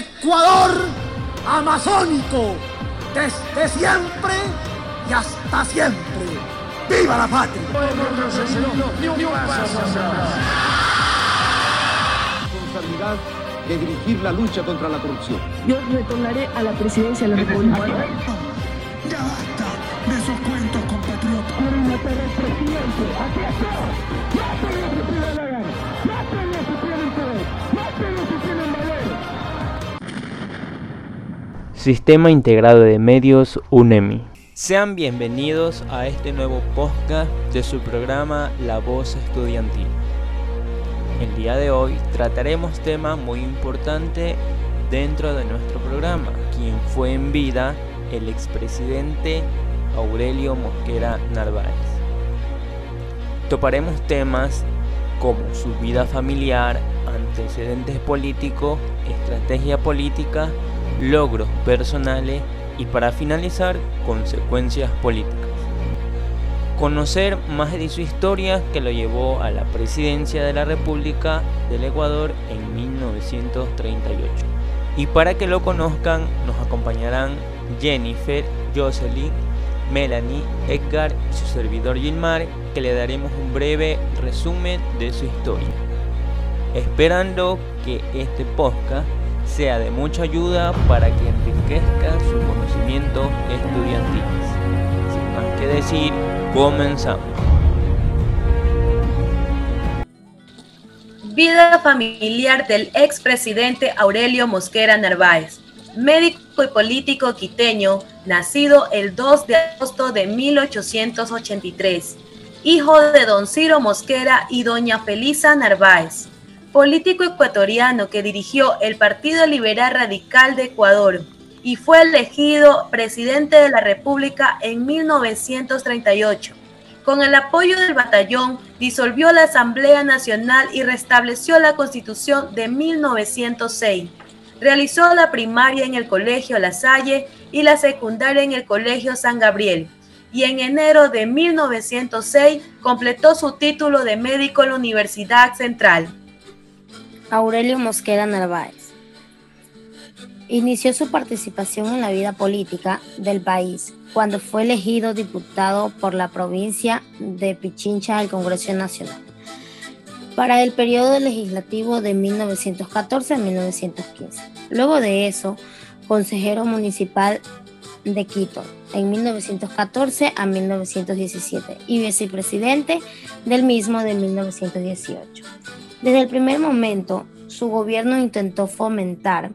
Ecuador amazónico, desde siempre y hasta siempre. ¡Viva la patria! responsabilidad de dirigir la lucha contra la corrupción. Yo retornaré a la presidencia de la República. Ya basta de esos cuentos, compatriotas. Quieren matar al presidente. Aquí Sistema Integrado de Medios UNEMI. Sean bienvenidos a este nuevo podcast de su programa La Voz Estudiantil. El día de hoy trataremos tema muy importante dentro de nuestro programa, quien fue en vida el expresidente Aurelio Mosquera Narváez. Toparemos temas como su vida familiar, antecedentes políticos, estrategia política, logros personales y para finalizar, consecuencias políticas. Conocer más de su historia que lo llevó a la presidencia de la República del Ecuador en 1938. Y para que lo conozcan nos acompañarán Jennifer, Jocelyn, Melanie, Edgar y su servidor Gilmar que le daremos un breve resumen de su historia. Esperando que este podcast sea de mucha ayuda para que enriquezca sus conocimientos estudiantiles. Sin más que decir, comenzamos. Vida familiar del expresidente Aurelio Mosquera Narváez, médico y político quiteño, nacido el 2 de agosto de 1883, hijo de don Ciro Mosquera y doña Felisa Narváez, político ecuatoriano que dirigió el Partido Liberal Radical de Ecuador y fue elegido presidente de la República en 1938. Con el apoyo del batallón, disolvió la Asamblea Nacional y restableció la Constitución de 1906. Realizó la primaria en el Colegio La Salle y la secundaria en el Colegio San Gabriel. Y en enero de 1906 completó su título de médico en la Universidad Central. Aurelio Mosquera Narváez. Inició su participación en la vida política del país cuando fue elegido diputado por la provincia de Pichincha al Congreso Nacional para el periodo legislativo de 1914 a 1915. Luego de eso, consejero municipal de Quito en 1914 a 1917 y vicepresidente del mismo de 1918. Desde el primer momento, su gobierno intentó fomentar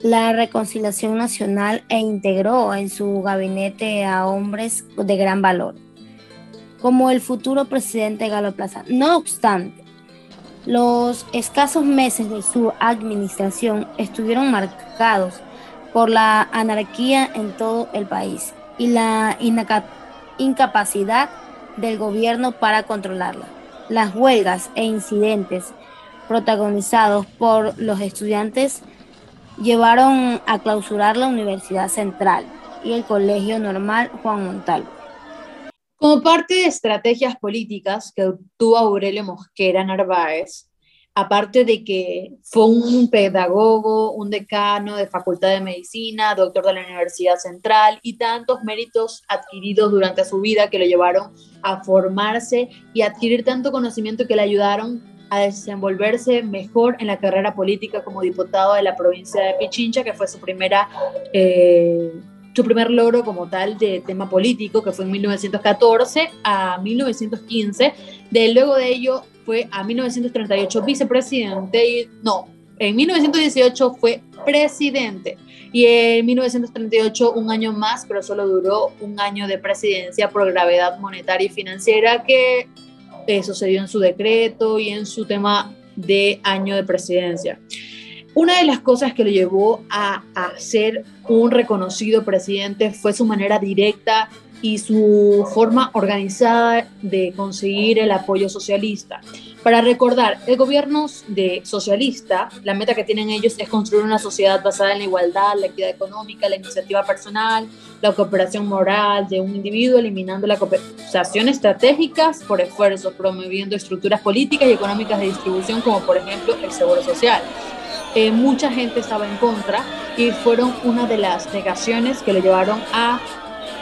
la reconciliación nacional e integró en su gabinete a hombres de gran valor, como el futuro presidente Galo Plaza. No obstante, los escasos meses de su administración estuvieron marcados por la anarquía en todo el país y la incapacidad del gobierno para controlarla. Las huelgas e incidentes protagonizados por los estudiantes llevaron a clausurar la Universidad Central y el Colegio Normal Juan Montalvo. Como parte de estrategias políticas que obtuvo Aurelio Mosquera Narváez, aparte de que fue un pedagogo, un decano de Facultad de Medicina, doctor de la Universidad Central y tantos méritos adquiridos durante su vida que lo llevaron a formarse y adquirir tanto conocimiento que le ayudaron a desenvolverse mejor en la carrera política como diputado de la provincia de Pichincha, que fue su primera... Eh, su primer logro como tal de tema político, que fue en 1914 a 1915. De luego de ello fue a 1938 vicepresidente y no, en 1918 fue presidente y en 1938 un año más, pero solo duró un año de presidencia por gravedad monetaria y financiera que sucedió en su decreto y en su tema de año de presidencia. Una de las cosas que lo llevó a, a ser un reconocido presidente fue su manera directa y su forma organizada de conseguir el apoyo socialista. Para recordar, el gobierno de socialista, la meta que tienen ellos es construir una sociedad basada en la igualdad, la equidad económica, la iniciativa personal, la cooperación moral de un individuo, eliminando la cooperación estratégicas por esfuerzos, promoviendo estructuras políticas y económicas de distribución como por ejemplo el seguro social. eh, mucha gente estaba en contra y fueron una de las negaciones que lo llevaron a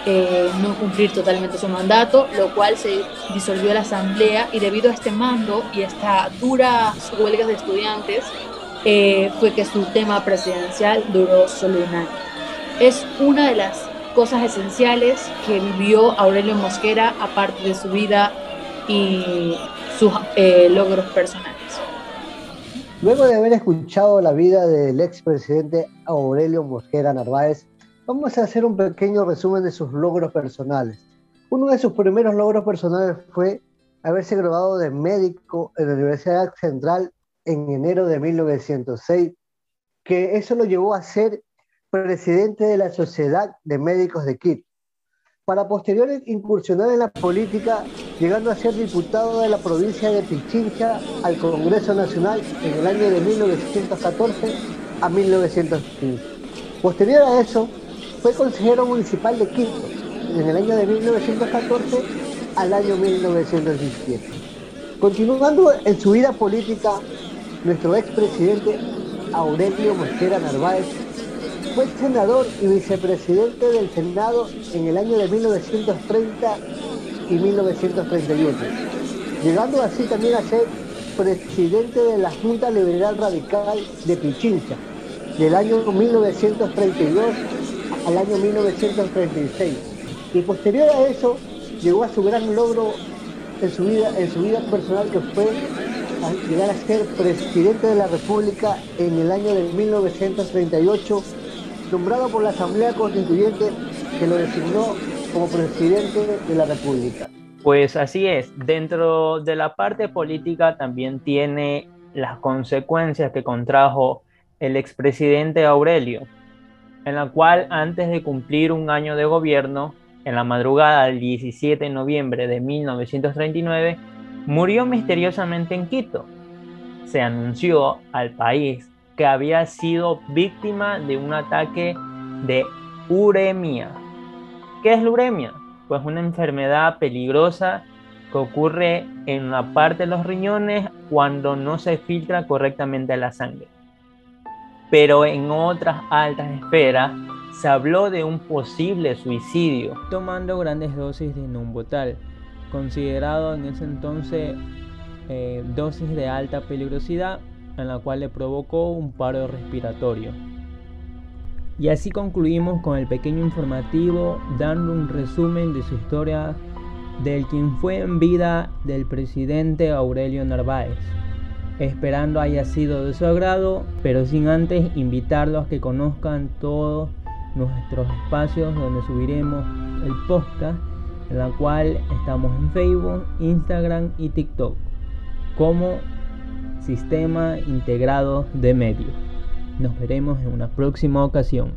eh, no cumplir totalmente su mandato, lo cual se disolvió la asamblea y debido a este mando y esta dura huelgas de estudiantes, eh, fue que su tema presidencial duró solo un año. Es una de las cosas esenciales que vivió Aurelio Mosquera, aparte de su vida y sus eh, logros personales. Luego de haber escuchado la vida del expresidente Aurelio Mosquera Narváez, vamos a hacer un pequeño resumen de sus logros personales. Uno de sus primeros logros personales fue haberse graduado de médico en la Universidad Central en enero de 1906, que eso lo llevó a ser presidente de la Sociedad de Médicos de Quito. Para posteriores incursionar en la política, llegando a ser diputado de la provincia de Pichincha al Congreso Nacional en el año de 1914 a 1915. Posterior a eso, fue consejero municipal de Quito en el año de 1914 al año 1917. Continuando en su vida política, nuestro expresidente Aurelio Mosquera Narváez fue senador y vicepresidente del Senado en el año de 1930 y 1931, llegando así también a ser presidente de la Junta Liberal Radical de Pichincha, del año 1932 al año 1936. Y posterior a eso, llegó a su gran logro en su vida, en su vida personal, que fue llegar a ser presidente de la República en el año de 1938 nombrado por la Asamblea Constituyente que lo designó como presidente de la República. Pues así es, dentro de la parte política también tiene las consecuencias que contrajo el expresidente Aurelio, en la cual antes de cumplir un año de gobierno, en la madrugada del 17 de noviembre de 1939, murió misteriosamente en Quito. Se anunció al país que había sido víctima de un ataque de uremia. ¿Qué es la uremia? Pues una enfermedad peligrosa que ocurre en la parte de los riñones cuando no se filtra correctamente la sangre. Pero en otras altas esferas se habló de un posible suicidio tomando grandes dosis de numbotal, considerado en ese entonces eh, dosis de alta peligrosidad en la cual le provocó un paro respiratorio. Y así concluimos con el pequeño informativo dando un resumen de su historia del quien fue en vida del presidente Aurelio Narváez. Esperando haya sido de su agrado, pero sin antes invitarlos a que conozcan todos nuestros espacios donde subiremos el podcast, en la cual estamos en Facebook, Instagram y TikTok, como Sistema Integrado de Medios. Nos veremos en una próxima ocasión.